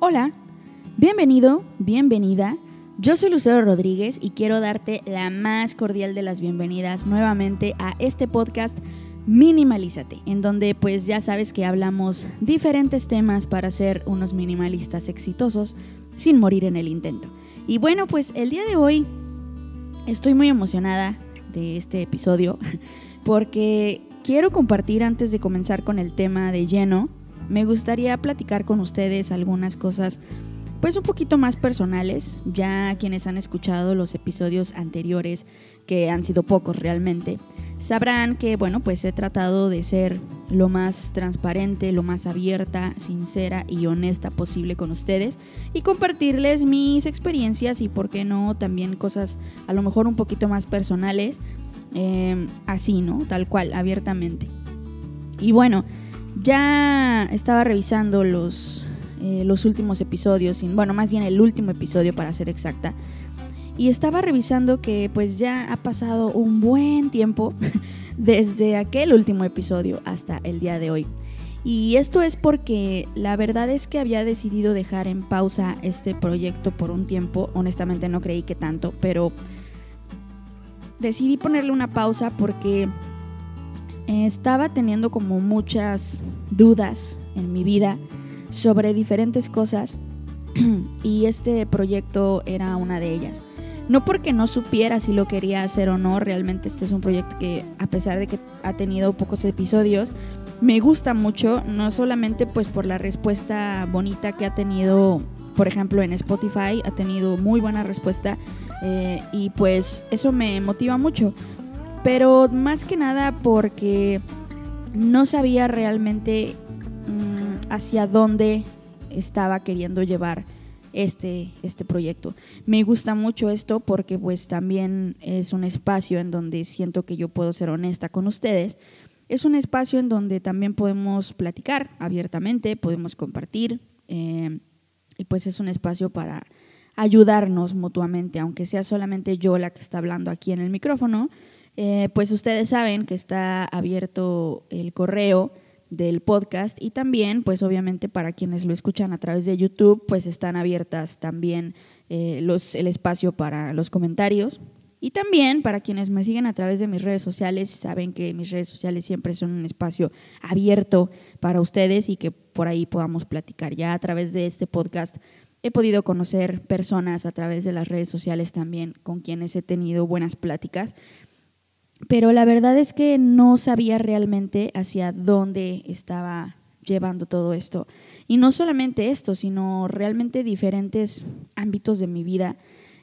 Hola, bienvenido, bienvenida. Yo soy Lucero Rodríguez y quiero darte la más cordial de las bienvenidas nuevamente a este podcast Minimalízate, en donde pues ya sabes que hablamos diferentes temas para ser unos minimalistas exitosos sin morir en el intento. Y bueno, pues el día de hoy estoy muy emocionada de este episodio porque quiero compartir antes de comenzar con el tema de lleno, me gustaría platicar con ustedes algunas cosas pues un poquito más personales, ya quienes han escuchado los episodios anteriores, que han sido pocos realmente, sabrán que, bueno, pues he tratado de ser lo más transparente, lo más abierta, sincera y honesta posible con ustedes y compartirles mis experiencias y, por qué no, también cosas a lo mejor un poquito más personales, eh, así, ¿no? Tal cual, abiertamente. Y bueno, ya estaba revisando los eh, los últimos episodios, bueno, más bien el último episodio para ser exacta. Y estaba revisando que pues ya ha pasado un buen tiempo desde aquel último episodio hasta el día de hoy. Y esto es porque la verdad es que había decidido dejar en pausa este proyecto por un tiempo. Honestamente no creí que tanto, pero decidí ponerle una pausa porque estaba teniendo como muchas dudas en mi vida sobre diferentes cosas y este proyecto era una de ellas. No porque no supiera si lo quería hacer o no, realmente este es un proyecto que a pesar de que ha tenido pocos episodios, me gusta mucho, no solamente pues por la respuesta bonita que ha tenido, por ejemplo en Spotify, ha tenido muy buena respuesta eh, y pues eso me motiva mucho, pero más que nada porque no sabía realmente hacia dónde estaba queriendo llevar este, este proyecto. Me gusta mucho esto porque pues también es un espacio en donde siento que yo puedo ser honesta con ustedes. Es un espacio en donde también podemos platicar abiertamente, podemos compartir eh, y pues es un espacio para ayudarnos mutuamente, aunque sea solamente yo la que está hablando aquí en el micrófono, eh, pues ustedes saben que está abierto el correo del podcast y también, pues obviamente para quienes lo escuchan a través de YouTube, pues están abiertas también eh, los, el espacio para los comentarios. Y también para quienes me siguen a través de mis redes sociales, saben que mis redes sociales siempre son un espacio abierto para ustedes y que por ahí podamos platicar. Ya a través de este podcast he podido conocer personas a través de las redes sociales también con quienes he tenido buenas pláticas pero la verdad es que no sabía realmente hacia dónde estaba llevando todo esto. Y no solamente esto, sino realmente diferentes ámbitos de mi vida.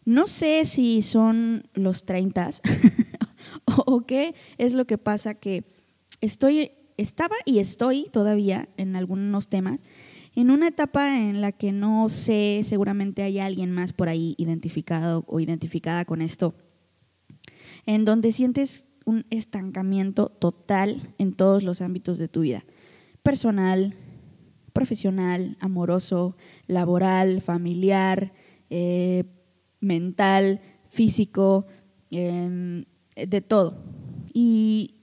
No sé si son los 30 o qué es lo que pasa que estoy, estaba y estoy todavía en algunos temas en una etapa en la que no sé, seguramente hay alguien más por ahí identificado o identificada con esto, en donde sientes un estancamiento total en todos los ámbitos de tu vida, personal, profesional, amoroso, laboral, familiar, eh, mental, físico, em, de todo. Y,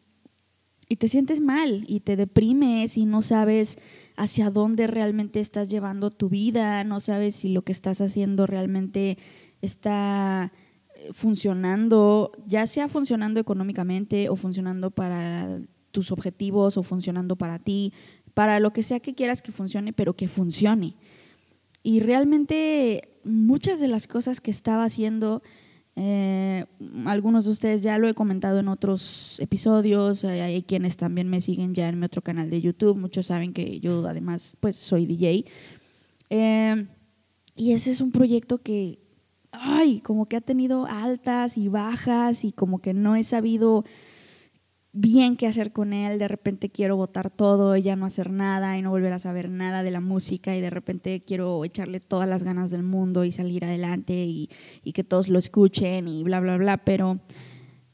y te sientes mal y te deprimes y no sabes hacia dónde realmente estás llevando tu vida, no sabes si lo que estás haciendo realmente está funcionando, ya sea funcionando económicamente o funcionando para tus objetivos o funcionando para ti, para lo que sea que quieras que funcione, pero que funcione. Y realmente muchas de las cosas que estaba haciendo, eh, algunos de ustedes ya lo he comentado en otros episodios, hay quienes también me siguen ya en mi otro canal de YouTube, muchos saben que yo además pues soy DJ. Eh, y ese es un proyecto que ay, como que ha tenido altas y bajas y como que no he sabido bien qué hacer con él, de repente quiero botar todo y ya no hacer nada y no volver a saber nada de la música y de repente quiero echarle todas las ganas del mundo y salir adelante y, que todos lo escuchen y bla, bla, bla, pero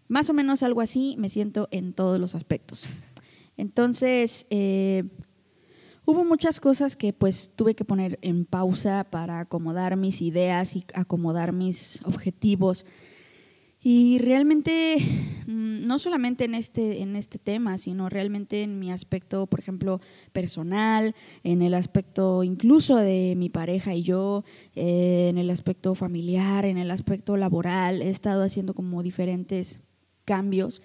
más o menos algo así me siento en todos los aspectos. Entonces, eh, Hubo muchas cosas que pues tuve que poner en pausa para acomodar mis ideas y acomodar mis objetivos. Y realmente, mm, no solamente en este, en este tema, sino realmente en mi aspecto, por ejemplo, personal, en el aspecto incluso de mi pareja y yo, eh, en el aspecto familiar, en el aspecto laboral, he estado haciendo como diferentes cambios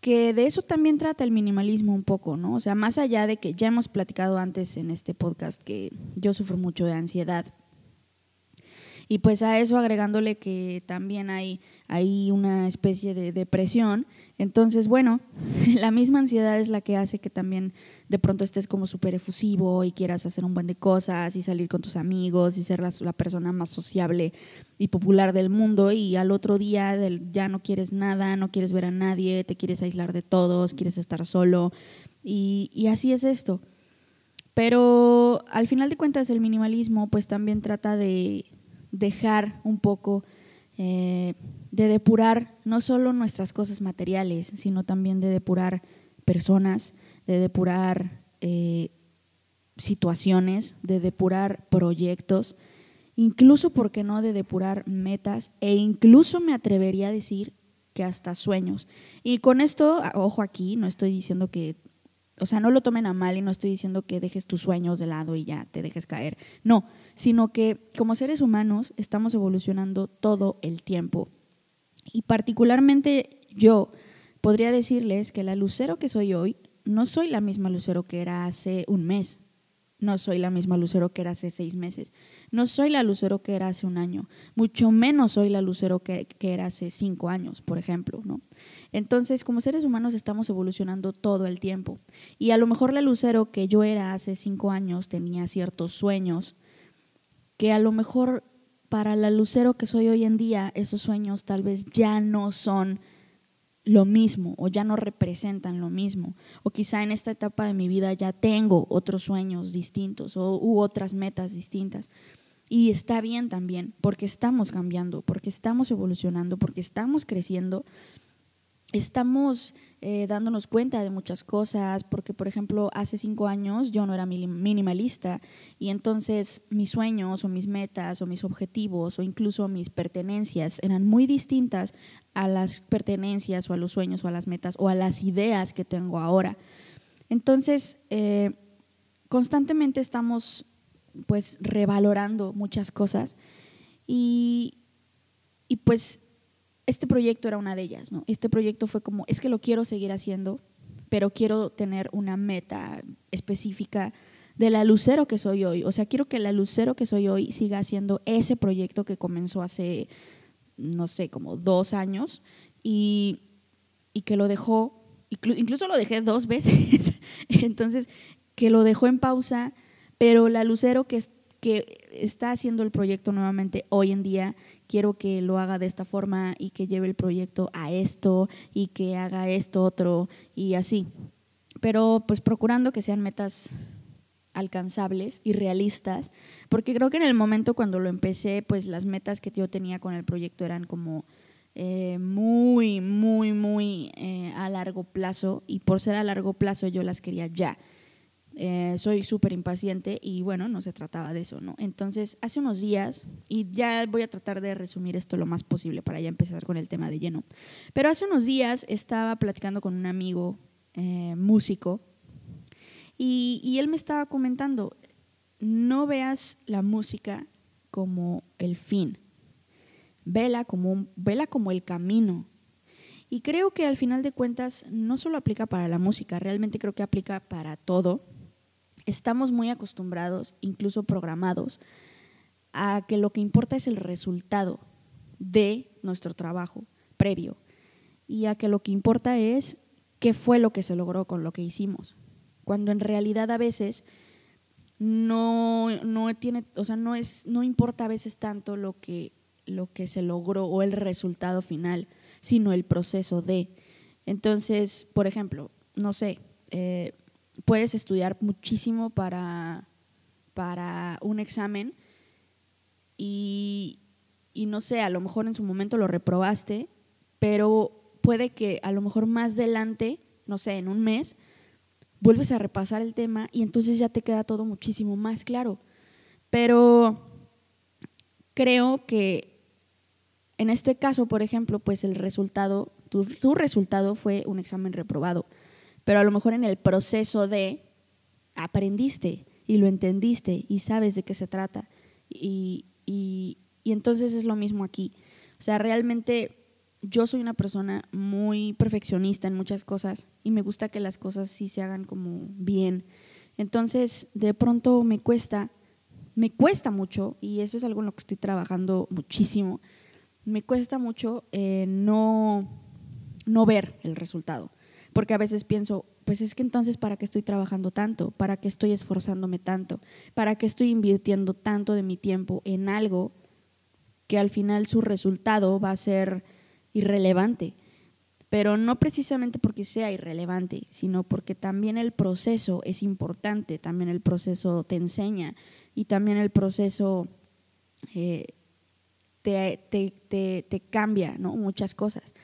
que de eso también trata el minimalismo un poco, ¿no? O sea, más allá de que ya hemos platicado antes en este podcast que yo sufro mucho de ansiedad. Y pues a eso agregándole que también hay hay una especie de depresión. Entonces, bueno, la misma ansiedad es la que hace que también de pronto estés como súper efusivo y quieras hacer un buen de cosas y salir con tus amigos y ser la, persona más sociable y popular del mundo y al otro día ya no quieres nada, no quieres ver a nadie, te quieres aislar de todos, quieres estar solo y, y así es esto. Pero al final de cuentas el minimalismo pues también trata de dejar un poco eh, de depurar no solo nuestras cosas materiales, sino también de depurar personas, de depurar eh, situaciones, de depurar proyectos, incluso, ¿por qué no?, de depurar metas e incluso me atrevería a decir que hasta sueños. Y con esto, ojo aquí, no estoy diciendo que o sea, no lo tomen a mal y no estoy diciendo que dejes tus sueños de lado y ya te dejes caer. No, sino que como seres humanos estamos evolucionando todo el tiempo. Y particularmente yo podría decirles que la lucero que soy hoy no soy la misma lucero que era hace un mes, no soy la misma lucero que era hace seis meses. No soy la lucero que era hace un año. Mucho menos soy la lucero que, que, era hace cinco años, por ejemplo. ¿no? Entonces, como seres humanos estamos evolucionando todo el tiempo. Y a lo mejor la lucero que yo era hace cinco años tenía ciertos sueños que a lo mejor para la lucero que soy hoy en día, esos sueños tal vez ya no son lo mismo o ya no representan lo mismo. O quizá en esta etapa de mi vida ya tengo otros sueños distintos o, u otras metas distintas. Y está bien también, porque estamos cambiando, porque estamos evolucionando, porque estamos creciendo estamos eh, dándonos cuenta de muchas cosas, porque por ejemplo hace cinco años yo no era minimalista y entonces mis sueños o mis metas o mis objetivos o incluso mis pertenencias eran muy distintas a las pertenencias o a los sueños o a las metas o a las ideas que tengo ahora. Entonces, eh, constantemente estamos pues revalorando muchas cosas y, y pues este proyecto era una de ellas, ¿no? Este proyecto fue como, es que lo quiero seguir haciendo, pero quiero tener una meta específica de la lucero que soy hoy. O sea, quiero que la lucero que soy hoy siga haciendo ese proyecto que comenzó hace, no sé, como dos años y, y que lo dejó, incluso lo dejé dos veces, entonces, que lo dejó en pausa, pero la lucero que, está haciendo el proyecto nuevamente hoy en día quiero que lo haga de esta forma y que lleve el proyecto a esto y que haga esto otro y así. Pero pues procurando que sean metas alcanzables y realistas, porque creo que en el momento cuando lo empecé, pues las metas que yo tenía con el proyecto eran como eh, muy, muy, muy eh, a largo plazo y por ser a largo plazo yo las quería ya. Eh, soy súper impaciente y bueno, no se trataba de eso, ¿no? Entonces, hace unos días, y ya voy a tratar de resumir esto lo más posible para ya empezar con el tema de lleno, pero hace unos días estaba platicando con un amigo eh, músico y, él me estaba comentando, no veas la música como el fin, vela como, vela como el camino. Y creo que al final de cuentas no solo aplica para la música, realmente creo que aplica para todo estamos muy acostumbrados, incluso programados, a que lo que importa es el resultado de nuestro trabajo previo y a que lo que importa es qué fue lo que se logró con lo que hicimos. Cuando en realidad a veces no, no tiene, o sea, no es, no importa a veces tanto lo que, lo que se logró o el resultado final, sino el proceso de. Entonces, por ejemplo, no sé, eh, puedes estudiar muchísimo para, para un examen y, no sé, a lo mejor en su momento lo reprobaste, pero puede que a lo mejor más adelante, no sé, en un mes, vuelves a repasar el tema y entonces ya te queda todo muchísimo más claro. Pero creo que en este caso, por ejemplo, pues el resultado, tu, resultado fue un examen reprobado, pero a lo mejor en el proceso de aprendiste y lo entendiste y sabes de qué se trata. Y, y, y entonces es lo mismo aquí. O sea, realmente yo soy una persona muy perfeccionista en muchas cosas y me gusta que las cosas sí se hagan como bien. Entonces, de pronto me cuesta, me cuesta mucho, y eso es algo en lo que estoy trabajando muchísimo, me cuesta mucho eh, no, no ver el resultado. Porque a veces pienso, pues es que entonces, ¿para qué estoy trabajando tanto? ¿Para qué estoy esforzándome tanto? ¿Para qué estoy invirtiendo tanto de mi tiempo en algo que al final su resultado va a ser irrelevante? Pero no precisamente porque sea irrelevante, sino porque también el proceso es importante, también el proceso te enseña y también el proceso eh, te, te, te, cambia ¿no? muchas cosas.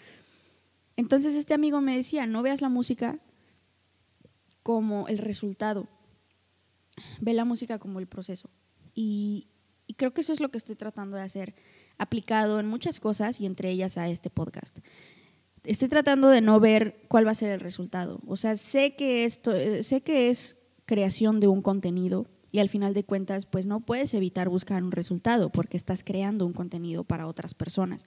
Entonces este amigo me decía, no veas la música como el resultado, ve la música como el proceso. Y, creo que eso es lo que estoy tratando de hacer, aplicado en muchas cosas y entre ellas a este podcast estoy tratando de no ver cuál va a ser el resultado. O sea, sé que esto, sé que es creación de un contenido y al final de cuentas, pues no puedes evitar buscar un resultado porque estás creando un contenido para otras personas.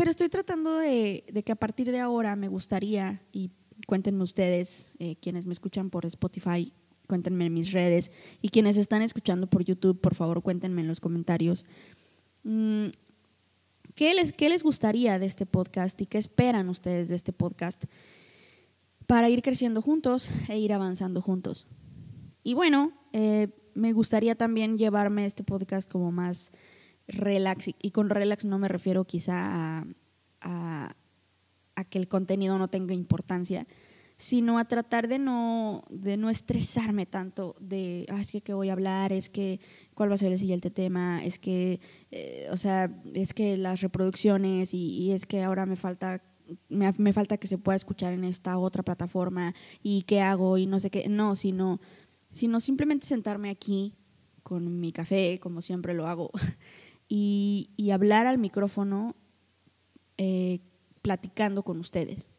Pero estoy tratando de, que a partir de ahora me gustaría, y cuéntenme ustedes, eh, quienes me escuchan por Spotify, cuéntenme en mis redes, y quienes están escuchando por YouTube, por favor cuéntenme en los comentarios. Mm, ¿Qué les, ¿Qué les gustaría de este podcast y qué esperan ustedes de este podcast para ir creciendo juntos e ir avanzando juntos? Y bueno, eh, me gustaría también llevarme este podcast como más relax, y con relax no me refiero quizá a, a, a que el contenido no tenga importancia, sino a tratar de no, de no estresarme tanto de, ah, es que qué voy a hablar, es que cuál va a ser el siguiente tema, es que, eh, o sea, es que las reproducciones y, es que ahora me falta, me, me, falta que se pueda escuchar en esta otra plataforma y qué hago y no sé qué, no, sino, sino simplemente sentarme aquí con mi café, como siempre lo hago, y, hablar al micrófono eh, platicando con ustedes.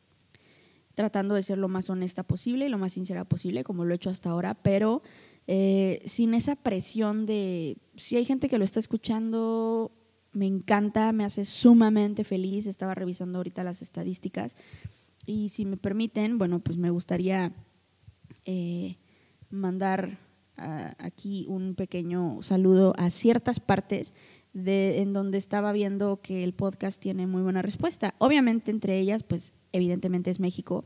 Tratando de ser lo más honesta posible y lo más sincera posible, como lo he hecho hasta ahora, pero eh, sin esa presión de, si hay gente que lo está escuchando, me encanta, me hace sumamente feliz, estaba revisando ahorita las estadísticas y si me permiten, bueno, pues me gustaría eh, mandar aquí un pequeño saludo a ciertas partes de, en donde estaba viendo que el podcast tiene muy buena respuesta. Obviamente entre ellas, pues evidentemente es México,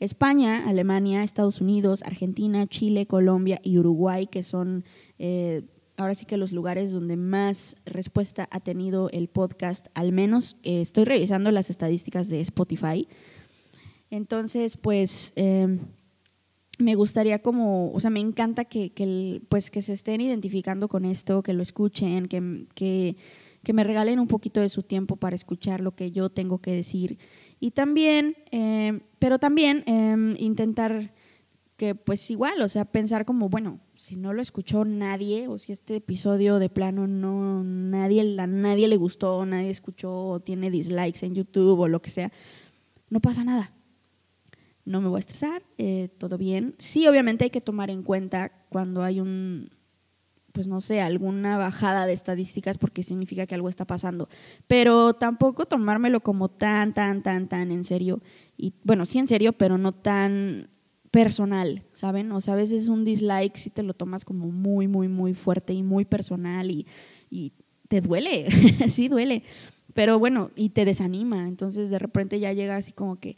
España, Alemania, Estados Unidos, Argentina, Chile, Colombia y Uruguay, que son eh, ahora sí que los lugares donde más respuesta ha tenido el podcast, al menos eh, estoy revisando las estadísticas de Spotify. Entonces, pues eh, me gustaría como, o sea, me encanta que, que, pues, que se estén identificando con esto, que lo escuchen, que, que, que me regalen un poquito de su tiempo para escuchar lo que yo tengo que decir y también, eh, pero también em, intentar que pues igual, o sea, pensar como, bueno, si no lo escuchó nadie, o si este episodio de plano no, nadie, a nadie le gustó, nadie escuchó, o tiene dislikes en YouTube o lo que sea, no pasa nada. No me voy a estresar, eh, todo bien. Sí, obviamente hay que tomar en cuenta cuando hay un, pues no sé, alguna bajada de estadísticas porque significa que algo está pasando. Pero tampoco tomármelo como tan, tan, tan, tan en serio. Y bueno, sí en serio, pero no tan personal, ¿saben? O sea, a veces un dislike si te lo tomas como muy, muy, muy fuerte y muy personal y, y te duele, sí duele. Pero bueno, y te desanima. Entonces de repente ya llega así como que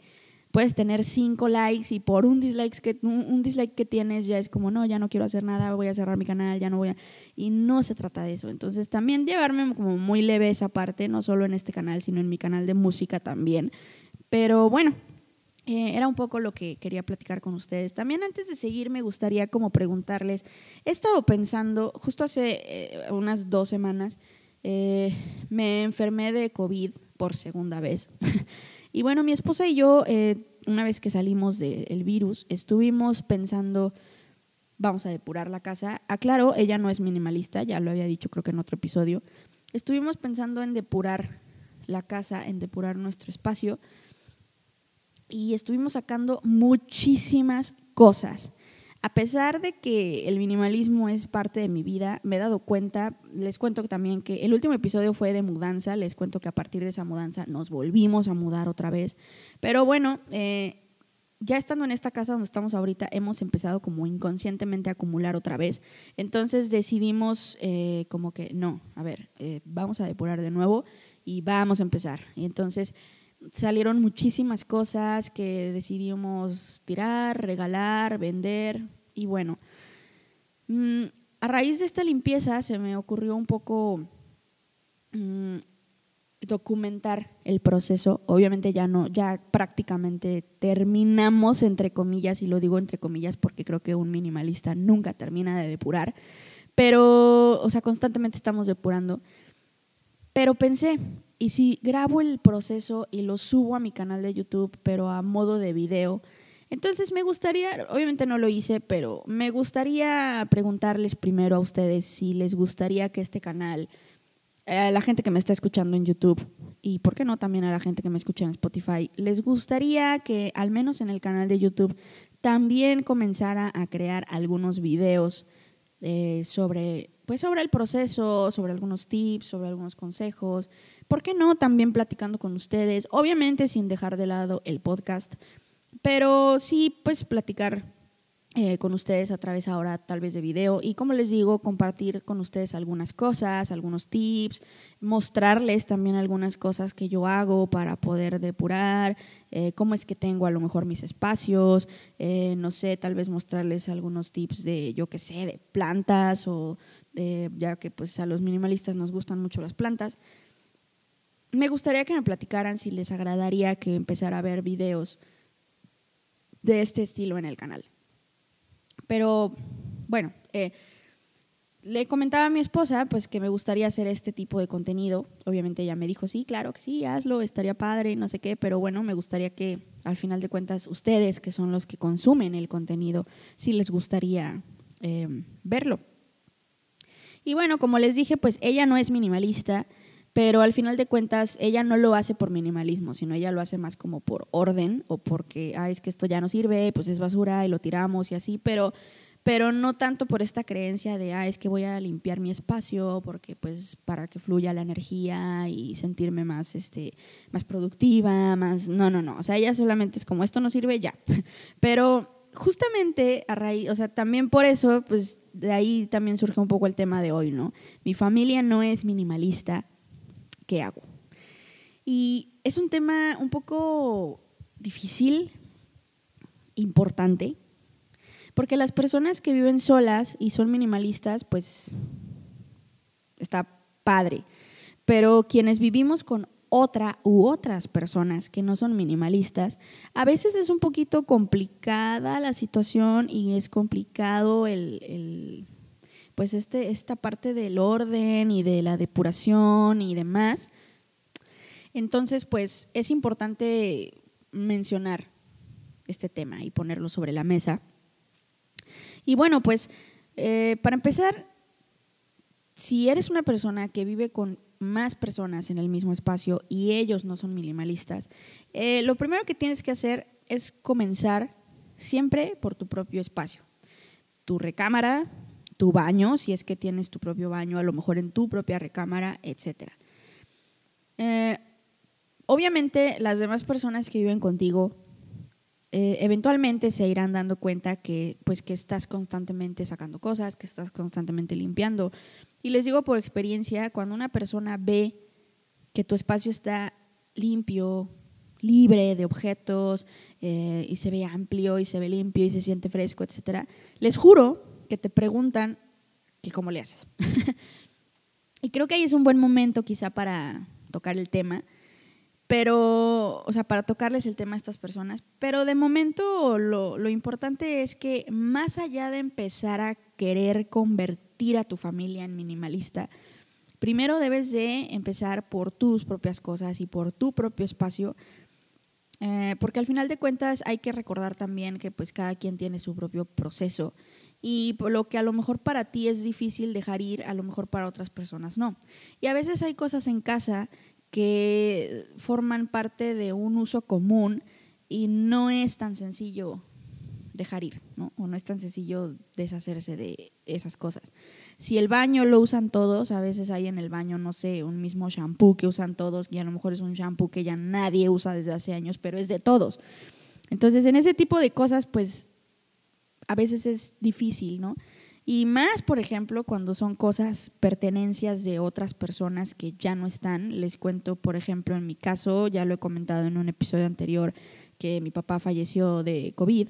puedes tener cinco likes y por un dislike que, un, dislike que tienes ya es como, no, ya no quiero hacer nada, voy a cerrar mi canal, ya no voy a... Y no se trata de eso. Entonces también llevarme como muy leve esa parte, no solo en este canal, sino en mi canal de música también. Pero bueno, eh, era un poco lo que quería platicar con ustedes. También antes de seguir me gustaría como preguntarles, he estado pensando, justo hace eh, unas dos semanas, eh, me enfermé de COVID por segunda vez. Y bueno, mi esposa y yo, eh, una vez que salimos del virus, estuvimos pensando, vamos a depurar la casa. Aclaro, ella no es minimalista, ya lo había dicho creo que en otro episodio. Estuvimos pensando en depurar la casa, en depurar nuestro espacio. Y estuvimos sacando muchísimas cosas. A pesar de que el minimalismo es parte de mi vida, me he dado cuenta, les cuento también que el último episodio fue de mudanza, les cuento que a partir de esa mudanza nos volvimos a mudar otra vez. Pero bueno, eh, ya estando en esta casa donde estamos ahorita, hemos empezado como inconscientemente a acumular otra vez. Entonces decidimos eh, como que no, a ver, eh, vamos a depurar de nuevo y vamos a empezar. Y entonces salieron muchísimas cosas que decidimos tirar, regalar, vender y bueno. Mm, a raíz de esta limpieza se me ocurrió un poco mm, documentar el proceso. Obviamente ya no, ya prácticamente terminamos entre comillas, y lo digo entre comillas porque creo que un minimalista nunca termina de depurar, pero, o sea, constantemente estamos depurando. Pero pensé, ¿y si grabo el proceso y lo subo a mi canal de YouTube, pero a modo de video? Entonces me gustaría, obviamente no lo hice, pero me gustaría preguntarles primero a ustedes si les gustaría que este canal a la gente que me está escuchando en YouTube y, ¿por qué no también a la gente que me escucha en Spotify? ¿Les gustaría que, al menos en el canal de YouTube, también comenzara a crear algunos videos eh, sobre, pues, sobre el proceso, sobre algunos tips, sobre algunos consejos? ¿Por qué no también platicando con ustedes? Obviamente sin dejar de lado el podcast, pero sí, pues, platicar eh, con ustedes a través ahora tal vez de video y como les digo, compartir con ustedes algunas cosas, algunos tips, mostrarles también algunas cosas que yo hago para poder depurar, eh, cómo es que tengo a lo mejor mis espacios, eh, no sé, tal vez mostrarles algunos tips de, yo qué sé, de plantas o ya que pues a los minimalistas nos gustan mucho las plantas. Me gustaría que me platicaran si les agradaría que empezara a ver videos de este estilo en el canal. Pero bueno, eh, le comentaba a mi esposa pues que me gustaría hacer este tipo de contenido. Obviamente ella me dijo, sí, claro que sí, hazlo, estaría padre, no sé qué, pero bueno, me gustaría que al final de cuentas ustedes, que son los que consumen el contenido, sí les gustaría eh, verlo. Y bueno, como les dije, pues ella no es minimalista, pero al final de cuentas ella no lo hace por minimalismo, sino ella lo hace más como por orden o porque, ah, es que esto ya no sirve, pues es basura y lo tiramos y así, pero, pero no tanto por esta creencia de, ah, es que voy a limpiar mi espacio porque pues para que fluya la energía y sentirme más, este, más productiva, más, no, no, no, o sea, ella solamente es como, esto no sirve, ya, pero justamente a raíz, o sea, también por eso, pues de ahí también surge un poco el tema de hoy, ¿no? Mi familia no es minimalista, ¿qué hago? Y es un tema un poco difícil, importante, porque las personas que viven solas y son minimalistas, pues está padre. Pero quienes vivimos con otra u otras personas que no son minimalistas, a veces es un poquito complicada la situación y es complicado el, pues este, esta parte del orden y de la depuración y demás. Entonces, pues es importante mencionar este tema y ponerlo sobre la mesa. Y bueno, pues eh, para empezar, si eres una persona que vive con más personas en el mismo espacio y ellos no son minimalistas, eh, lo primero que tienes que hacer es comenzar siempre por tu propio espacio. Tu recámara, tu baño, si es que tienes tu propio baño, a lo mejor en tu propia recámara, etc. Eh, obviamente las demás personas que viven contigo eh, eventualmente se irán dando cuenta que, pues, que estás constantemente sacando cosas, que estás constantemente limpiando. Y les digo por experiencia, cuando una persona ve que tu espacio está limpio, libre de objetos, eh, y se ve amplio, y se ve limpio, y se siente fresco, etc., les juro que te preguntan que cómo le haces. y creo que ahí es un buen momento quizá para tocar el tema, pero, o sea, para tocarles el tema a estas personas, pero de momento lo, lo importante es que más allá de empezar a querer convertir a tu familia en minimalista, primero debes de empezar por tus propias cosas y por tu propio espacio, eh, porque al final de cuentas hay que recordar también que pues cada quien tiene su propio proceso y lo que a lo mejor para ti es difícil dejar ir, a lo mejor para otras personas no. Y a veces hay cosas en casa que forman parte de un uso común y no es tan sencillo dejar ir, ¿no? O no es tan sencillo deshacerse de esas cosas. Si el baño lo usan todos, a veces hay en el baño, no sé, un mismo shampoo que usan todos y a lo mejor es un shampoo que ya nadie usa desde hace años, pero es de todos. Entonces, en ese tipo de cosas, pues a veces es difícil, ¿no? Y más, por ejemplo, cuando son cosas, pertenencias de otras personas que ya no están. Les cuento, por ejemplo, en mi caso, ya lo he comentado en un episodio anterior, que mi papá falleció de COVID.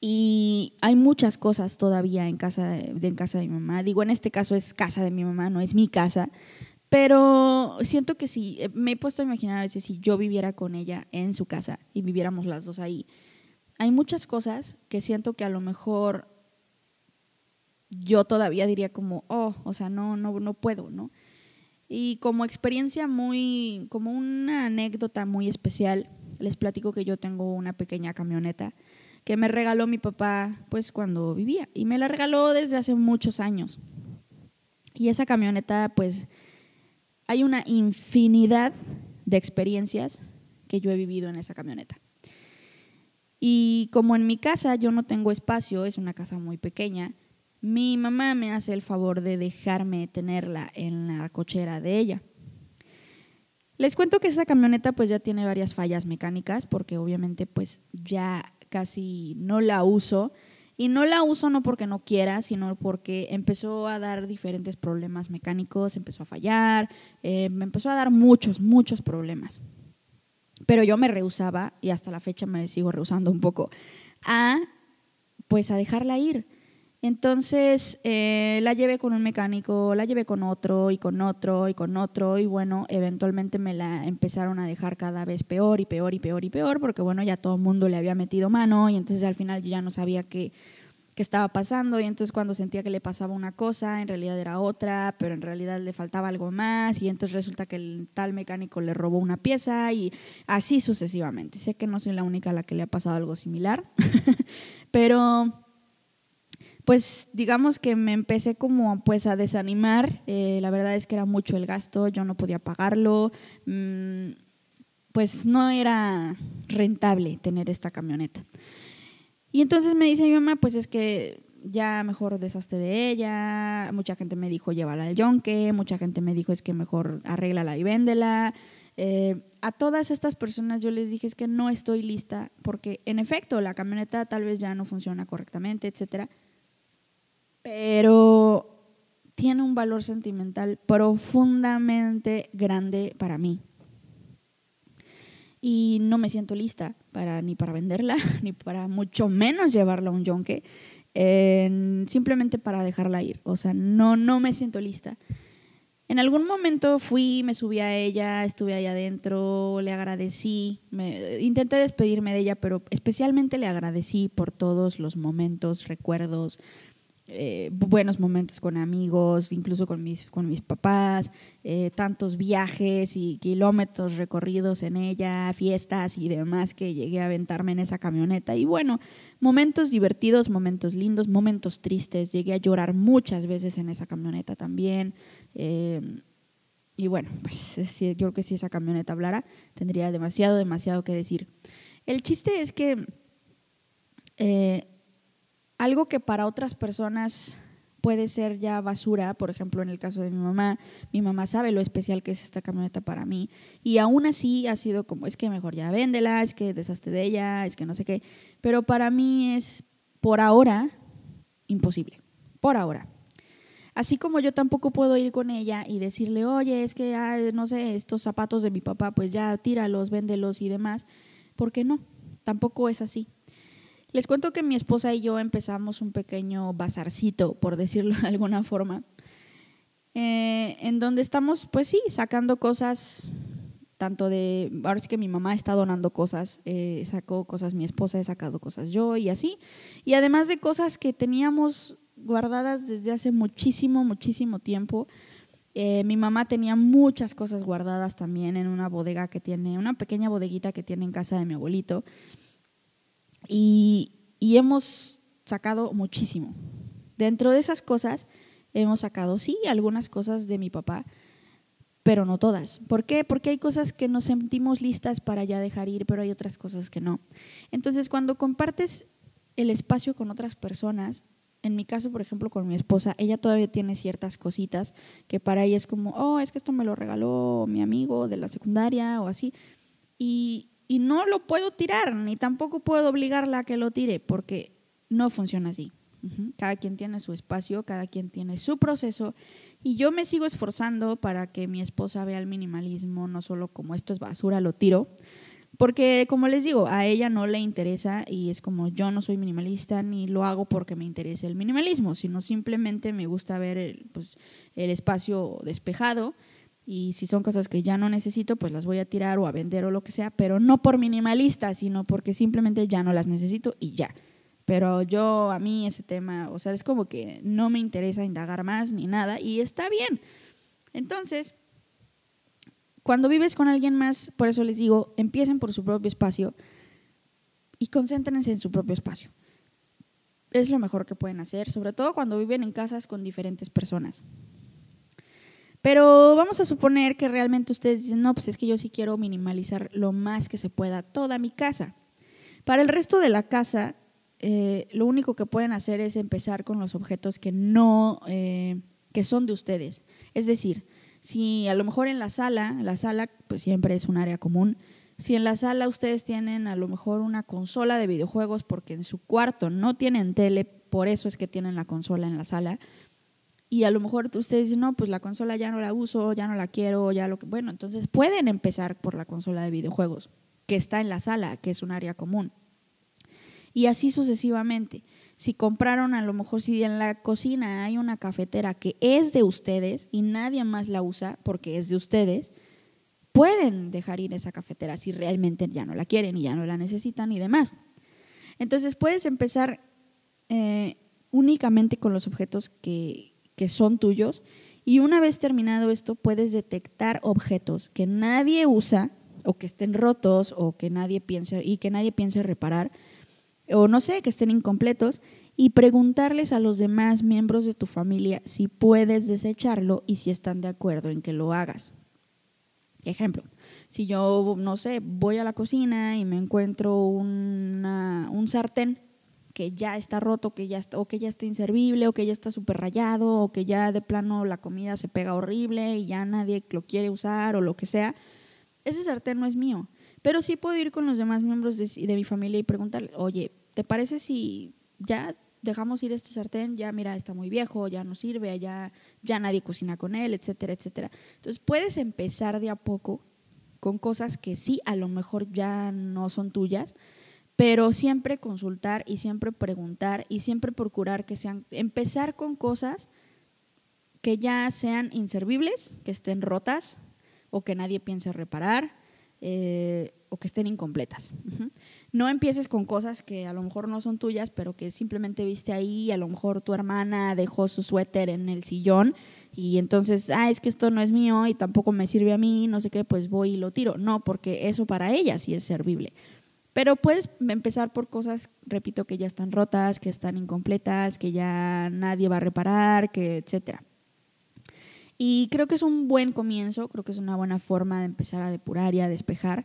Y hay muchas cosas todavía en casa de, en casa de mi mamá. Digo, en este caso es casa de mi mamá, no es mi casa. Pero siento que si, eh, me he puesto a imaginar a veces si yo viviera con ella en su casa y viviéramos las dos ahí. Hay muchas cosas que siento que a lo mejor yo todavía diría como, oh, o sea, no, no, no puedo, ¿no? Y como experiencia muy, como una anécdota muy especial, les platico que yo tengo una pequeña camioneta que me regaló mi papá pues cuando vivía y me la regaló desde hace muchos años. Y esa camioneta pues hay una infinidad de experiencias que yo he vivido en esa camioneta. Y como en mi casa yo no tengo espacio, es una casa muy pequeña, mi mamá me hace el favor de dejarme tenerla en la cochera de ella. Les cuento que esta camioneta pues ya tiene varias fallas mecánicas porque obviamente pues ya casi no la uso. Y no la uso no porque no quiera, sino porque empezó a dar diferentes problemas mecánicos, empezó a fallar, eh, me empezó a dar muchos, muchos problemas. Pero yo me rehusaba, y hasta la fecha me sigo rehusando un poco, a pues a dejarla ir. Entonces eh, la llevé con un mecánico, la llevé con otro y con otro y con otro y bueno, eventualmente me la empezaron a dejar cada vez peor y peor y peor y peor porque bueno, ya todo el mundo le había metido mano y entonces al final yo ya no sabía qué, qué estaba pasando y entonces cuando sentía que le pasaba una cosa, en realidad era otra, pero en realidad le faltaba algo más y entonces resulta que el tal mecánico le robó una pieza y así sucesivamente. Sé que no soy la única a la que le ha pasado algo similar, pero pues digamos que me empecé como pues a desanimar, eh, la verdad es que era mucho el gasto, yo no podía pagarlo, mm, pues no era rentable tener esta camioneta. Y entonces me dice mi mamá, pues es que ya mejor deshazte de ella, mucha gente me dijo llévala al yonque, mucha gente me dijo es que mejor arréglala y véndela. Eh, a todas estas personas yo les dije es que no estoy lista porque en efecto la camioneta tal vez ya no funciona correctamente, etcétera pero tiene un valor sentimental profundamente grande para mí. Y no me siento lista para, ni para venderla, ni para mucho menos llevarla a un yonque, simplemente para dejarla ir. O sea, no, no me siento lista. En algún momento fui, me subí a ella, estuve ahí adentro, le agradecí, me, intenté despedirme de ella, pero especialmente le agradecí por todos los momentos, recuerdos, eh, buenos momentos con amigos, incluso con mis, con mis papás, eh, tantos viajes y kilómetros recorridos en ella, fiestas y demás que llegué a aventarme en esa camioneta. Y bueno, momentos divertidos, momentos lindos, momentos tristes. Llegué a llorar muchas veces en esa camioneta también. Eh, y bueno, pues yo creo que si esa camioneta hablara, tendría demasiado, demasiado que decir. El chiste es que algo que para otras personas puede ser ya basura, por ejemplo, en el caso de mi mamá, mi mamá sabe lo especial que es esta camioneta para mí y aún así ha sido como, es que mejor ya véndela, es que deshazte de ella, es que no sé qué, pero para mí es por ahora imposible, por ahora. Así como yo tampoco puedo ir con ella y decirle, oye, es que, no sé, estos zapatos de mi papá, pues ya tíralos, véndelos y demás, porque no, tampoco es así. Les cuento que mi esposa y yo empezamos un pequeño bazarcito, por decirlo de alguna forma, eh, en donde estamos, pues sí, sacando cosas, tanto de, ahora sí que mi mamá está donando cosas, eh, sacó cosas mi esposa, he sacado cosas yo y así, y además de cosas que teníamos guardadas desde hace muchísimo, muchísimo tiempo. Eh, mi mamá tenía muchas cosas guardadas también en una bodega que tiene, una pequeña bodeguita que tiene en casa de mi abuelito. Y, hemos sacado muchísimo. Dentro de esas cosas hemos sacado, sí, algunas cosas de mi papá, pero no todas. ¿Por qué? Porque hay cosas que nos sentimos listas para ya dejar ir, pero hay otras cosas que no. Entonces, cuando compartes el espacio con otras personas, en mi caso, por ejemplo, con mi esposa, ella todavía tiene ciertas cositas que para ella es como, oh, es que esto me lo regaló mi amigo de la secundaria o así. Y, y no lo puedo tirar, ni tampoco puedo obligarla a que lo tire, porque no funciona así. Cada quien tiene su espacio, cada quien tiene su proceso y yo me sigo esforzando para que mi esposa vea el minimalismo no solo como esto es basura, lo tiro, porque como les digo, a ella no le interesa y es como yo no soy minimalista ni lo hago porque me interese el minimalismo, sino simplemente me gusta ver pues, el espacio despejado y si son cosas que ya no necesito, pues las voy a tirar o a vender o lo que sea, pero no por minimalista, sino porque simplemente ya no las necesito y ya. Pero yo, a mí ese tema, o sea, es como que no me interesa indagar más ni nada y está bien. Entonces, cuando vives con alguien más, por eso les digo, empiecen por su propio espacio y concéntrense en su propio espacio. Es lo mejor que pueden hacer, sobre todo cuando viven en casas con diferentes personas. Pero vamos a suponer que realmente ustedes dicen, no, pues es que yo sí quiero minimalizar lo más que se pueda toda mi casa. Para el resto de la casa, eh, lo único que pueden hacer es empezar con los objetos que no, eh, que son de ustedes. Es decir, si a lo mejor en la sala, la sala pues siempre es un área común, si en la sala ustedes tienen a lo mejor una consola de videojuegos porque en su cuarto no tienen tele, por eso es que tienen la consola en la sala, y a lo mejor ustedes dicen, no, pues la consola ya no la uso, ya no la quiero, ya lo que... Bueno, entonces pueden empezar por la consola de videojuegos, que está en la sala, que es un área común y así sucesivamente. Si compraron a lo mejor si en la cocina hay una cafetera que es de ustedes y nadie más la usa porque es de ustedes, pueden dejar ir esa cafetera si realmente ya no la quieren y ya no la necesitan y demás. Entonces puedes empezar eh, únicamente con los objetos que, que son tuyos y una vez terminado esto puedes detectar objetos que nadie usa o que estén rotos o que nadie piense y que nadie piense reparar o no sé, que estén incompletos, y preguntarles a los demás miembros de tu familia si puedes desecharlo y si están de acuerdo en que lo hagas. Ejemplo, si yo, no sé, voy a la cocina y me encuentro una, un sartén que ya está roto, que ya está, o que ya está inservible, o que ya está súper rayado, o que ya de plano la comida se pega horrible y ya nadie lo quiere usar o lo que sea, ese sartén no es mío. Pero sí puedo ir con los demás miembros de, mi familia y preguntarle, oye, ¿te parece si ya dejamos ir este sartén? Ya, mira, está muy viejo, ya no sirve, ya, ya nadie cocina con él, etcétera, etcétera. Entonces puedes empezar de a poco con cosas que sí, a lo mejor ya no son tuyas, pero siempre consultar y siempre preguntar y siempre procurar que sean, empezar con cosas que ya sean inservibles, que estén rotas o que nadie piense reparar eh, o que estén incompletas. No empieces con cosas que a lo mejor no son tuyas, pero que simplemente viste ahí, a lo mejor tu hermana dejó su suéter en el sillón y entonces, ah, es que esto no es mío y tampoco me sirve a mí, no sé qué, pues voy y lo tiro. No, porque eso para ella sí es servible. Pero puedes empezar por cosas, repito, que ya están rotas, que están incompletas, que ya nadie va a reparar, que etcétera. Y creo que es un buen comienzo, creo que es una buena forma de empezar a depurar y a despejar.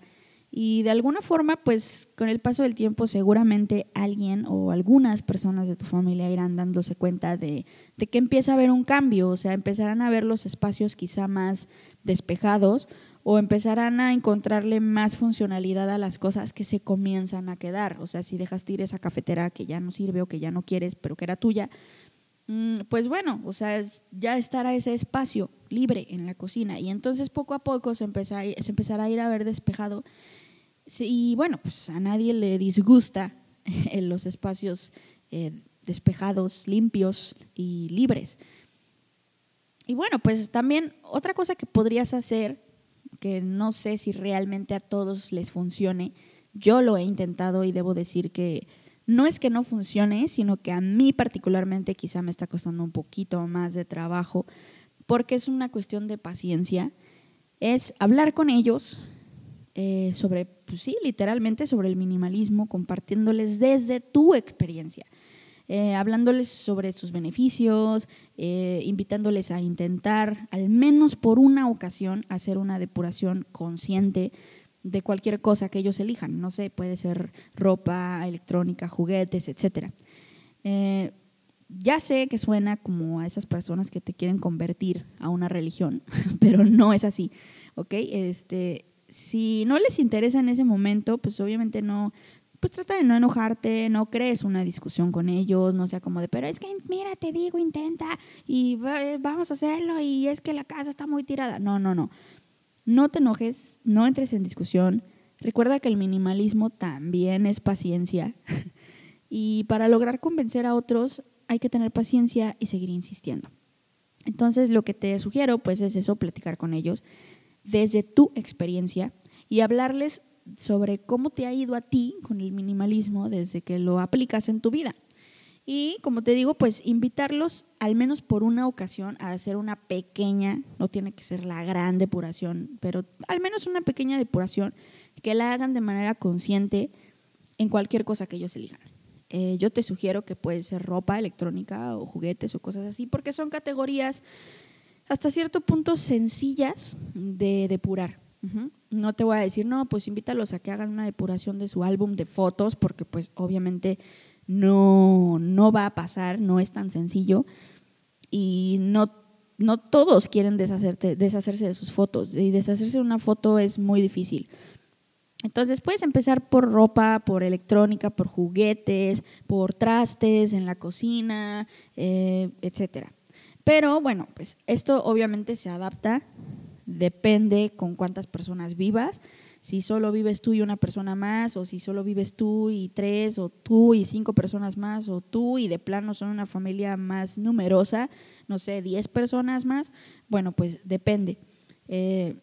Y de alguna forma, pues con el paso del tiempo seguramente alguien o algunas personas de tu familia irán dándose cuenta de, de, que empieza a haber un cambio, o sea, empezarán a ver los espacios quizá más despejados o empezarán a encontrarle más funcionalidad a las cosas que se comienzan a quedar. O sea, si dejas ir esa cafetera que ya no sirve o que ya no quieres, pero que era tuya, Mm, pues bueno, o sea, ya estará ese espacio libre en la cocina y entonces poco a poco se, empezará a ir a ver despejado y bueno, pues a nadie le disgusta los espacios eh, despejados, limpios y libres. Y bueno, pues también otra cosa que podrías hacer, que no sé si realmente a todos les funcione, yo lo he intentado y debo decir que no es que no funcione, sino que a mí particularmente quizá me está costando un poquito más de trabajo, porque es una cuestión de paciencia, es hablar con ellos eh, sobre, pues sí, literalmente sobre el minimalismo, compartiéndoles desde tu experiencia. Eh, hablándoles sobre sus beneficios, eh, invitándoles a intentar al menos por una ocasión hacer una depuración consciente de cualquier cosa que ellos elijan. No sé, puede ser ropa, electrónica, juguetes, etc. Eh, ya sé que suena como a esas personas que te quieren convertir a una religión, pero no es así, ¿ok? Este, si no les interesa en ese momento, pues obviamente no, pues trata de no enojarte, no crees una discusión con ellos, no sea como de, pero es que mira, te digo, intenta y vamos a hacerlo y es que la casa está muy tirada. No, no, no. No te enojes, no entres en discusión. Recuerda que el minimalismo también es paciencia. y para lograr convencer a otros hay que tener paciencia y seguir insistiendo. Entonces lo que te sugiero pues es eso, platicar con ellos desde tu experiencia y hablarles sobre cómo te ha ido a ti con el minimalismo desde que lo aplicas en tu vida. Y como te digo, pues invitarlos al menos por una ocasión a hacer una pequeña, no tiene que ser la gran depuración, pero al menos una pequeña depuración que la hagan de manera consciente en cualquier cosa que ellos elijan. Eh, yo te sugiero que puede ser ropa electrónica o juguetes o cosas así, porque son categorías hasta cierto punto sencillas de depurar. No te voy a decir, no, pues invítalos a que hagan una depuración de su álbum de fotos, porque pues obviamente no, no va a pasar, no es tan sencillo. Y no, no todos quieren deshacerse de sus fotos. Y deshacerse de una foto es muy difícil. Entonces puedes empezar por ropa, por electrónica, por juguetes, por trastes en la cocina, eh, etcétera. Pero bueno, pues esto obviamente se adapta depende con cuántas personas vivas. Si solo vives tú y una persona más, o si solo vives tú y tres, o tú y cinco personas más, o tú y de plano son una familia más numerosa, no sé, diez personas más, bueno, pues depende. Eh,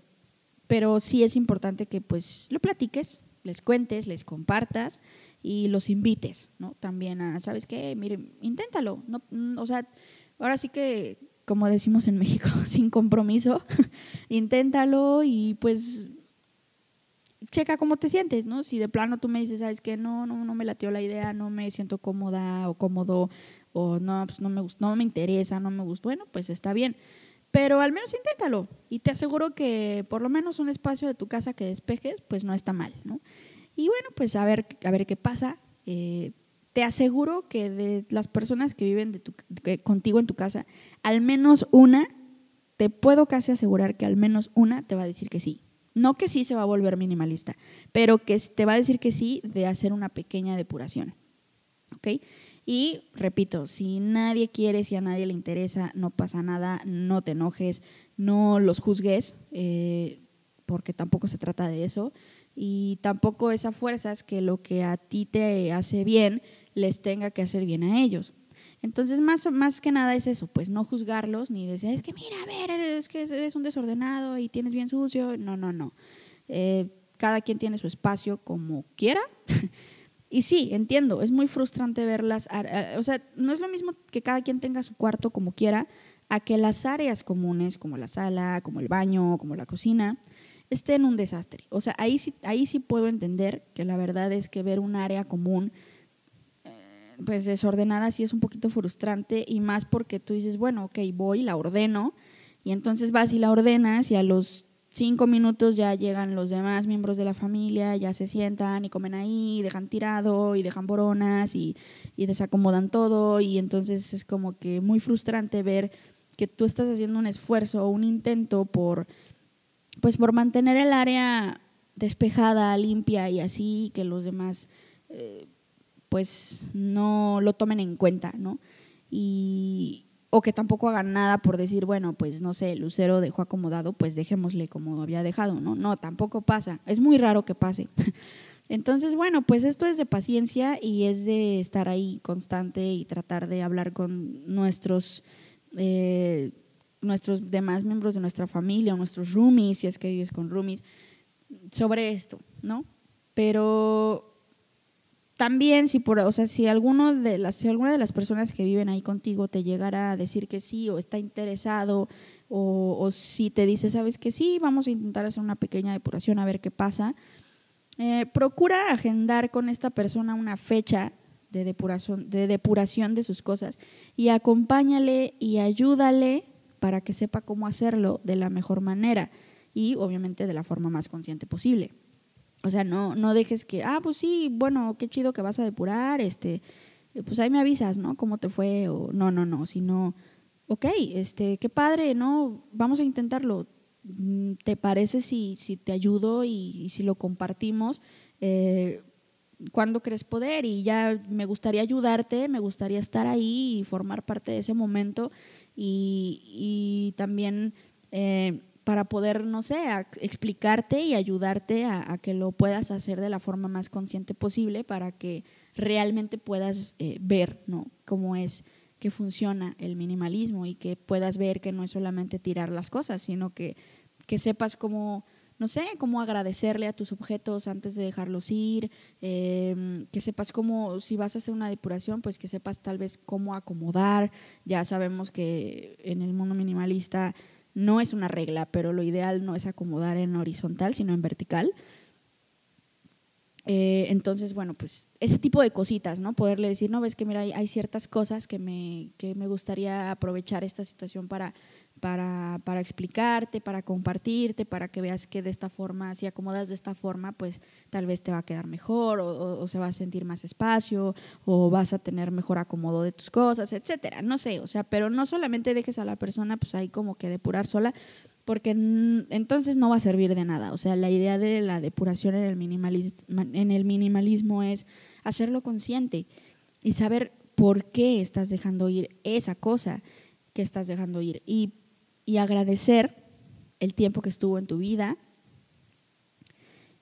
pero sí es importante que pues lo platiques, les cuentes, les compartas y los invites, ¿no? También a, ¿sabes qué? Miren, inténtalo, no, o sea, ahora sí que como decimos en México, sin compromiso, inténtalo y pues checa cómo te sientes, ¿no? Si de plano tú me dices, sabes que no, no, no me latió la idea, no me siento cómoda o cómodo, o no, pues no me gustó, no me interesa, no me gustó, bueno, pues está bien. Pero al menos inténtalo y te aseguro que por lo menos un espacio de tu casa que despejes, pues no está mal, ¿no? Y bueno, pues a ver, a ver qué pasa. Eh, te aseguro que de las personas que viven contigo en tu casa, al menos una, te puedo casi asegurar que al menos una te va a decir que sí. No que sí se va a volver minimalista, pero que te va a decir que sí de hacer una pequeña depuración. ¿Ok? Y repito, si nadie quiere, si a nadie le interesa, no pasa nada, no te enojes, no los juzgues, eh, porque tampoco se trata de eso. Y tampoco esa fuerza es que lo que a ti te hace bien les tenga que hacer bien a ellos. Entonces, más, más que nada es eso, pues no juzgarlos ni decir, es que mira, a ver, es que eres un desordenado y tienes bien sucio. No, no, no. Eh, cada quien tiene su espacio como quiera. y sí, entiendo, es muy frustrante verlas. O sea, no es lo mismo que cada quien tenga su cuarto como quiera, a que las áreas comunes, como la sala, como el baño, como la cocina, estén un desastre. O sea, ahí sí, ahí sí puedo entender que la verdad es que ver un área común pues desordenada sí es un poquito frustrante y más porque tú dices, bueno, ok, voy, la ordeno y entonces vas y la ordenas y a los cinco minutos ya llegan los demás miembros de la familia, ya se sientan y comen ahí, y dejan tirado y dejan boronas y, y desacomodan todo y entonces es como que muy frustrante ver que tú estás haciendo un esfuerzo un intento por, pues por mantener el área despejada, limpia y así, que los demás... Eh, pues no lo tomen en cuenta, ¿no? Y, o que tampoco hagan nada por decir, bueno, pues no sé, Lucero dejó acomodado, pues dejémosle como había dejado, ¿no? No, tampoco pasa, es muy raro que pase. Entonces, bueno, pues esto es de paciencia y es de estar ahí constante y tratar de hablar con nuestros, eh, nuestros demás miembros de nuestra familia o nuestros roomies, si es que vives con roomies, sobre esto, ¿no? Pero también si por, o sea, si alguno de las, si alguna de las personas que viven ahí contigo te llegara a decir que sí o está interesado o, si te dice, sabes que sí, vamos a intentar hacer una pequeña depuración a ver qué pasa, eh, procura agendar con esta persona una fecha de depuración, de depuración de sus cosas y acompáñale y ayúdale para que sepa cómo hacerlo de la mejor manera y obviamente de la forma más consciente posible. O sea, no, no dejes que, ah, pues sí, bueno, qué chido que vas a depurar, este, pues ahí me avisas, ¿no? ¿Cómo te fue? O no, no, no, sino, ok, este, qué padre, ¿no? Vamos a intentarlo. Mm, ¿Te parece si, si te ayudo y, si lo compartimos? Eh, ¿Cuándo crees poder? Y ya me gustaría ayudarte, me gustaría estar ahí y formar parte de ese momento y, también eh, para poder, no sé, explicarte y ayudarte a, que lo puedas hacer de la forma más consciente posible para que realmente puedas eh, ver ¿no? cómo es que funciona el minimalismo y que puedas ver que no es solamente tirar las cosas, sino que, que sepas cómo no sé, cómo agradecerle a tus objetos antes de dejarlos ir, em, que sepas cómo, si vas a hacer una depuración, pues que sepas tal vez cómo acomodar. Ya sabemos que en el mundo minimalista no es una regla, pero lo ideal no es acomodar en horizontal, sino en vertical. Eh, entonces, bueno, pues ese tipo de cositas, ¿no? Poderle decir, no, ves que mira, hay, ciertas cosas que me, que me gustaría aprovechar esta situación para, para, para, explicarte, para compartirte, para que veas que de esta forma, si acomodas de esta forma, pues tal vez te va a quedar mejor o, o, se va a sentir más espacio o vas a tener mejor acomodo de tus cosas, etcétera. No sé, o sea, pero no solamente dejes a la persona pues ahí como que depurar sola, porque entonces no va a servir de nada. O sea, la idea de la depuración en el, en el minimalismo es hacerlo consciente y saber por qué estás dejando ir esa cosa que estás dejando ir y, y agradecer el tiempo que estuvo en tu vida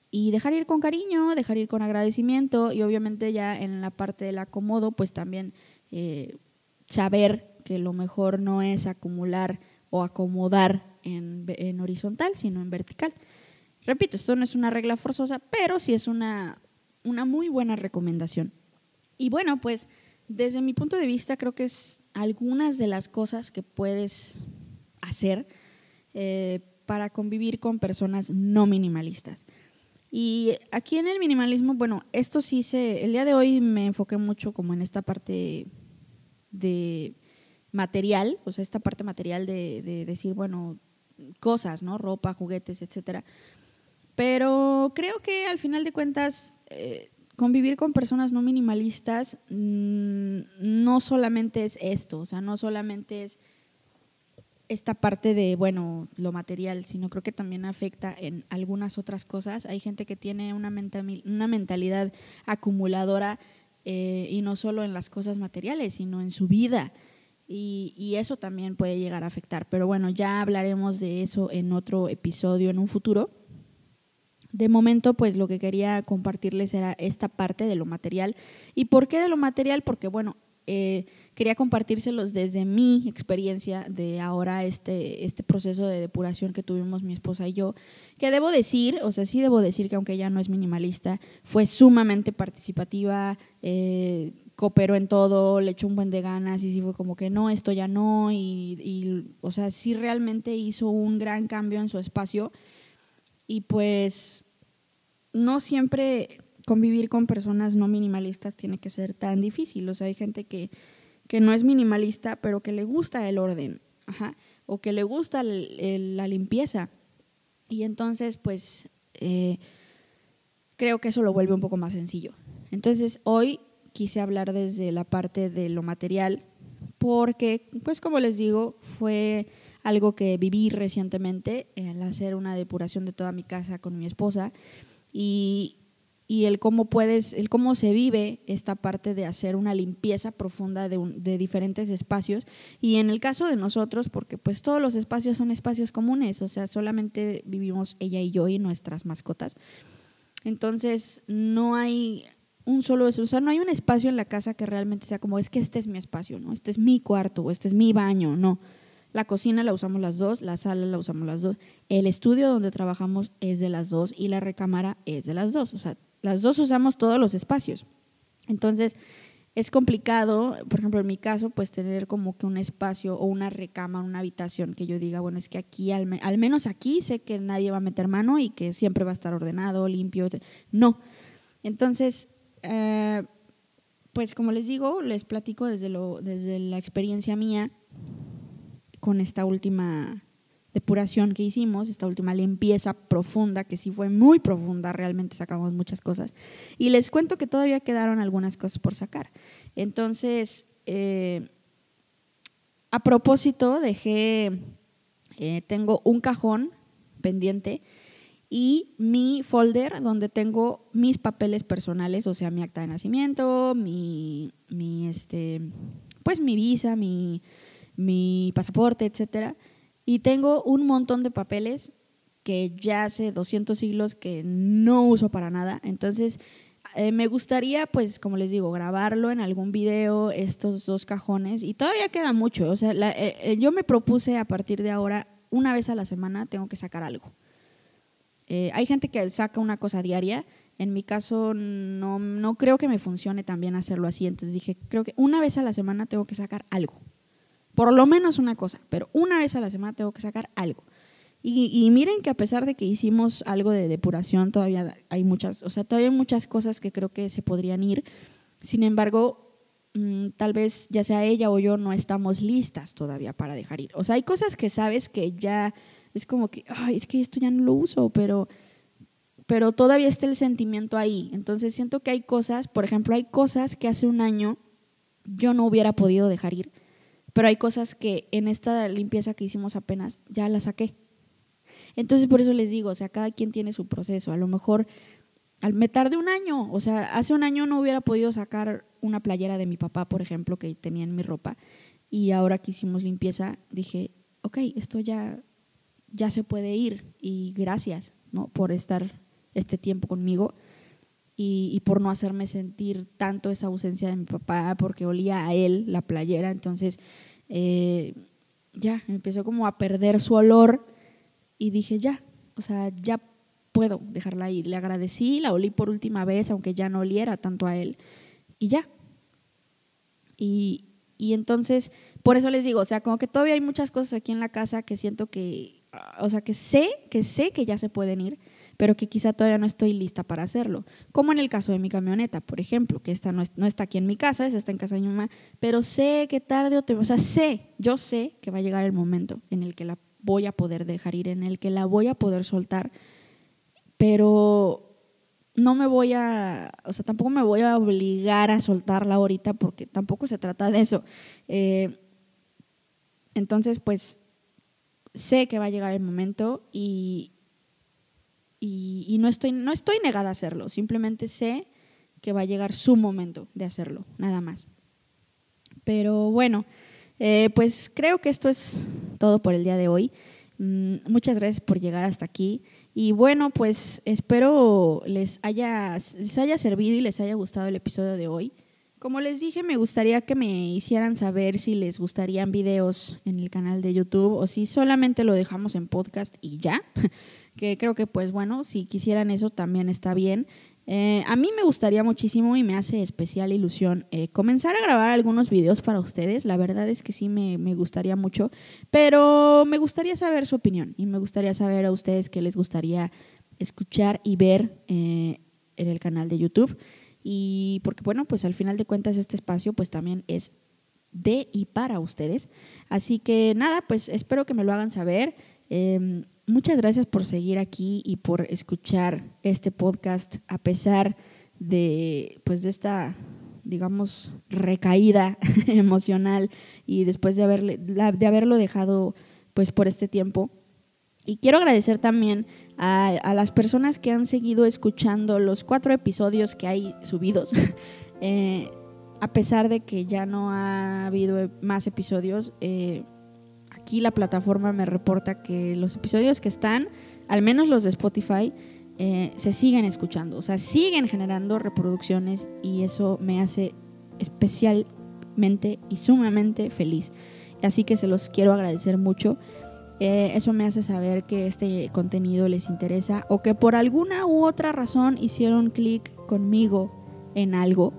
y dejar ir con cariño, dejar ir con agradecimiento y obviamente ya en la parte del acomodo, pues también eh, saber que lo mejor no es acumular o acomodar en, horizontal, sino en vertical. Repito, esto no es una regla forzosa, pero sí es una, una muy buena recomendación. Y bueno, pues desde mi punto de vista creo que es algunas de las cosas que puedes hacer eh, para convivir con personas no minimalistas. Y aquí en el minimalismo, bueno, esto sí se, el día de hoy me enfoqué mucho como en esta parte de material, o sea, esta parte material de, de decir, bueno, cosas, ¿no? Ropa, juguetes, etcétera. Pero creo que al final de cuentas, eh, convivir con personas no minimalistas mm, no solamente es esto, o sea, no solamente es esta parte de, bueno, lo material, sino creo que también afecta en algunas otras cosas. Hay gente que tiene una, una mentalidad acumuladora eh, y no solo en las cosas materiales, sino en su vida y, eso también puede llegar a afectar. Pero bueno, ya hablaremos de eso en otro episodio en un futuro. De momento, pues lo que quería compartirles era esta parte de lo material. ¿Y por qué de lo material? Porque bueno, eh, quería compartírselos desde mi experiencia de ahora este, este proceso de depuración que tuvimos mi esposa y yo, que debo decir, o sea, sí debo decir que aunque ella no es minimalista, fue sumamente participativa. Eh, cooperó en todo, le echó un buen de ganas y sí fue como que no, esto ya no, y, o sea, sí realmente hizo un gran cambio en su espacio y pues no siempre convivir con personas no minimalistas tiene que ser tan difícil, o sea, hay gente que, que no es minimalista, pero que le gusta el orden, o que le gusta la limpieza, y entonces pues eh, creo que eso lo vuelve un poco más sencillo. Entonces hoy quise hablar desde la parte de lo material, porque, pues como les digo, fue algo que viví recientemente al hacer una depuración de toda mi casa con mi esposa y, y el cómo puedes, el cómo se vive esta parte de hacer una limpieza profunda de, de, diferentes espacios y en el caso de nosotros, porque pues todos los espacios son espacios comunes, o sea, solamente vivimos ella y yo y nuestras mascotas. Entonces, no hay un solo eso. O sea, no hay un espacio en la casa que realmente sea como, es que este es mi espacio, ¿no? Este es mi cuarto o este es mi baño, no. La cocina la usamos las dos, la sala la usamos las dos, el estudio donde trabajamos es de las dos y la recámara es de las dos. O sea, las dos usamos todos los espacios. Entonces, es complicado, por ejemplo, en mi caso, pues tener como que un espacio o una recámara, una habitación que yo diga, bueno, es que aquí, al, al menos aquí sé que nadie va a meter mano y que siempre va a estar ordenado, limpio. No. Entonces, eh, pues como les digo, les platico desde, lo, desde la experiencia mía con esta última depuración que hicimos, esta última limpieza profunda, que sí fue muy profunda, realmente sacamos muchas cosas. Y les cuento que todavía quedaron algunas cosas por sacar. Entonces, eh, a propósito, dejé, eh, tengo un cajón pendiente y mi folder donde tengo mis papeles personales, o sea, mi acta de nacimiento, mi, mi este, pues mi visa, mi, mi pasaporte, etcétera. Y tengo un montón de papeles que ya hace 200 siglos que no uso para nada. Entonces, eh, me gustaría, pues, como les digo, grabarlo en algún video, estos dos cajones. Y todavía queda mucho. O sea, eh, eh, yo me propuse a partir de ahora, una vez a la semana, tengo que sacar algo. hay gente que saca una cosa diaria. En mi caso, no, no creo que me funcione también hacerlo así. Entonces dije, creo que una vez a la semana tengo que sacar algo por lo menos una cosa, pero una vez a la semana tengo que sacar algo. Y, miren que a pesar de que hicimos algo de depuración, todavía hay muchas, o sea, todavía hay muchas cosas que creo que se podrían ir. Sin embargo, mm, tal vez ya sea ella o yo no estamos listas todavía para dejar ir. O sea, hay cosas que sabes que ya es como que, ay, es que esto ya no lo uso, pero, pero todavía está el sentimiento ahí. Entonces siento que hay cosas, por ejemplo, hay cosas que hace un año yo no hubiera podido dejar ir pero hay cosas que en esta limpieza que hicimos apenas ya las saqué. Entonces por eso les digo, o sea, cada quien tiene su proceso. A lo mejor me tardé un año, o sea, hace un año no hubiera podido sacar una playera de mi papá, por ejemplo, que tenía en mi ropa, y ahora que hicimos limpieza dije, ok, esto ya, ya se puede ir y gracias ¿no? por estar este tiempo conmigo y, por no hacerme sentir tanto esa ausencia de mi papá, porque olía a él la playera, entonces eh, ya empezó como a perder su olor y dije, ya, o sea, ya puedo dejarla ahí. Le agradecí, la olí por última vez, aunque ya no oliera tanto a él, y ya. Y, y entonces, por eso les digo, o sea, como que todavía hay muchas cosas aquí en la casa que siento que, o sea, que sé, que sé que ya se pueden ir, pero que quizá todavía no estoy lista para hacerlo. Como en el caso de mi camioneta, por ejemplo, que esta no, está aquí en mi casa, esa está en casa de mi mamá, pero sé que tarde o temprano, o sea, sé, yo sé que va a llegar el momento en el que la voy a poder dejar ir, en el que la voy a poder soltar, pero no me voy a, o sea, tampoco me voy a obligar a soltarla ahorita porque tampoco se trata de eso. Eh, entonces, pues sé que va a llegar el momento y, y, no, estoy, no estoy negada a hacerlo, simplemente sé que va a llegar su momento de hacerlo, nada más. Pero bueno, eh, pues creo que esto es todo por el día de hoy. Mm, muchas gracias por llegar hasta aquí. Y bueno, pues espero les haya, les haya servido y les haya gustado el episodio de hoy. Como les dije, me gustaría que me hicieran saber si les gustarían videos en el canal de YouTube o si solamente lo dejamos en podcast y ya. que creo que pues bueno, si quisieran eso también está bien. Eh, a mí me gustaría muchísimo y me hace especial ilusión eh, comenzar a grabar algunos videos para ustedes. La verdad es que sí me, gustaría mucho, pero me gustaría saber su opinión y me gustaría saber a ustedes qué les gustaría escuchar y ver eh, en el canal de YouTube. Y porque bueno, pues al final de cuentas este espacio pues también es de y para ustedes. Así que nada, pues espero que me lo hagan saber. Muchas gracias por seguir aquí y por escuchar este podcast a pesar de pues de esta digamos recaída emocional y después de de haberlo dejado pues por este tiempo. Y quiero agradecer también a, las personas que han seguido escuchando los cuatro episodios que hay subidos eh, a pesar de que ya no ha habido más episodios eh, aquí la plataforma me reporta que los episodios que están, al menos los de Spotify, eh, se siguen escuchando, o sea, siguen generando reproducciones y eso me hace especialmente y sumamente feliz. Así que se los quiero agradecer mucho. Eh, eso me hace saber que este contenido les interesa o que por alguna u otra razón hicieron clic conmigo en algo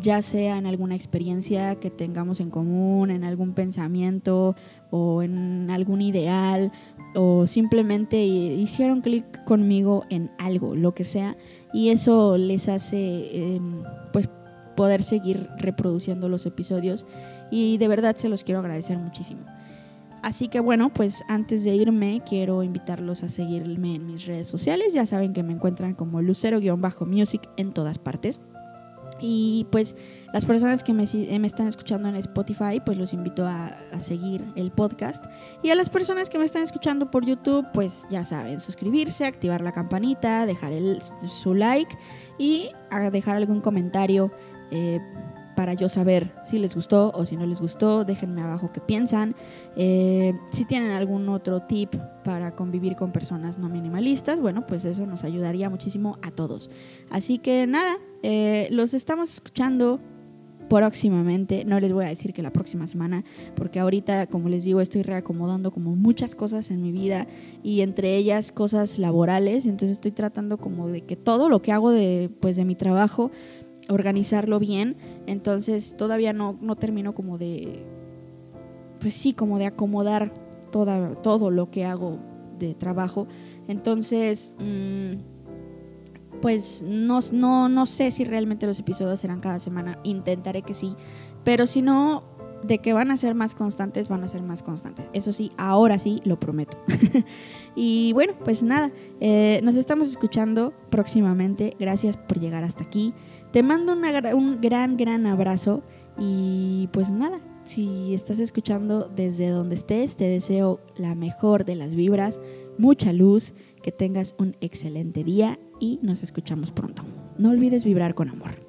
ya sea en alguna experiencia que tengamos en común, en algún pensamiento o en algún ideal, o simplemente hicieron clic conmigo en algo, lo que sea, y eso les hace, em, pues, poder seguir reproduciendo los episodios y de verdad se los quiero agradecer muchísimo. Así que bueno, pues antes de irme quiero invitarlos a seguirme en mis redes sociales. Ya saben que me encuentran como lucero-music en todas partes. Y pues las personas que me, están escuchando en Spotify, pues los invito a, seguir el podcast. Y a las personas que me están escuchando por YouTube, pues ya saben, suscribirse, activar la campanita, dejar su like y dejar algún comentario eh, para yo saber si les gustó o si no les gustó. Déjenme abajo qué piensan. Eh, si tienen algún otro tip para convivir con personas no minimalistas, bueno, pues eso nos ayudaría muchísimo a todos. Así que nada, eh, los estamos escuchando próximamente. No les voy a decir que la próxima semana, porque ahorita, como les digo, estoy reacomodando como muchas cosas en mi vida y entre ellas cosas laborales. Entonces estoy tratando como de que todo lo que hago de, pues, de mi trabajo organizarlo bien. Entonces todavía no, no termino como de, pues sí, como de acomodar toda, todo lo que hago de trabajo. Entonces, mm, pues no, no, no sé si realmente los episodios serán cada semana. Intentaré que sí. Pero si no, de que van a ser más constantes, van a ser más constantes. Eso sí, ahora sí, lo prometo. y bueno, pues nada, eh, nos estamos escuchando próximamente. Gracias por llegar hasta aquí. Te mando un gran, gran abrazo y pues nada, si estás escuchando desde donde estés, te deseo la mejor de las vibras, mucha luz, que tengas un excelente día y nos escuchamos pronto. No olvides vibrar con amor.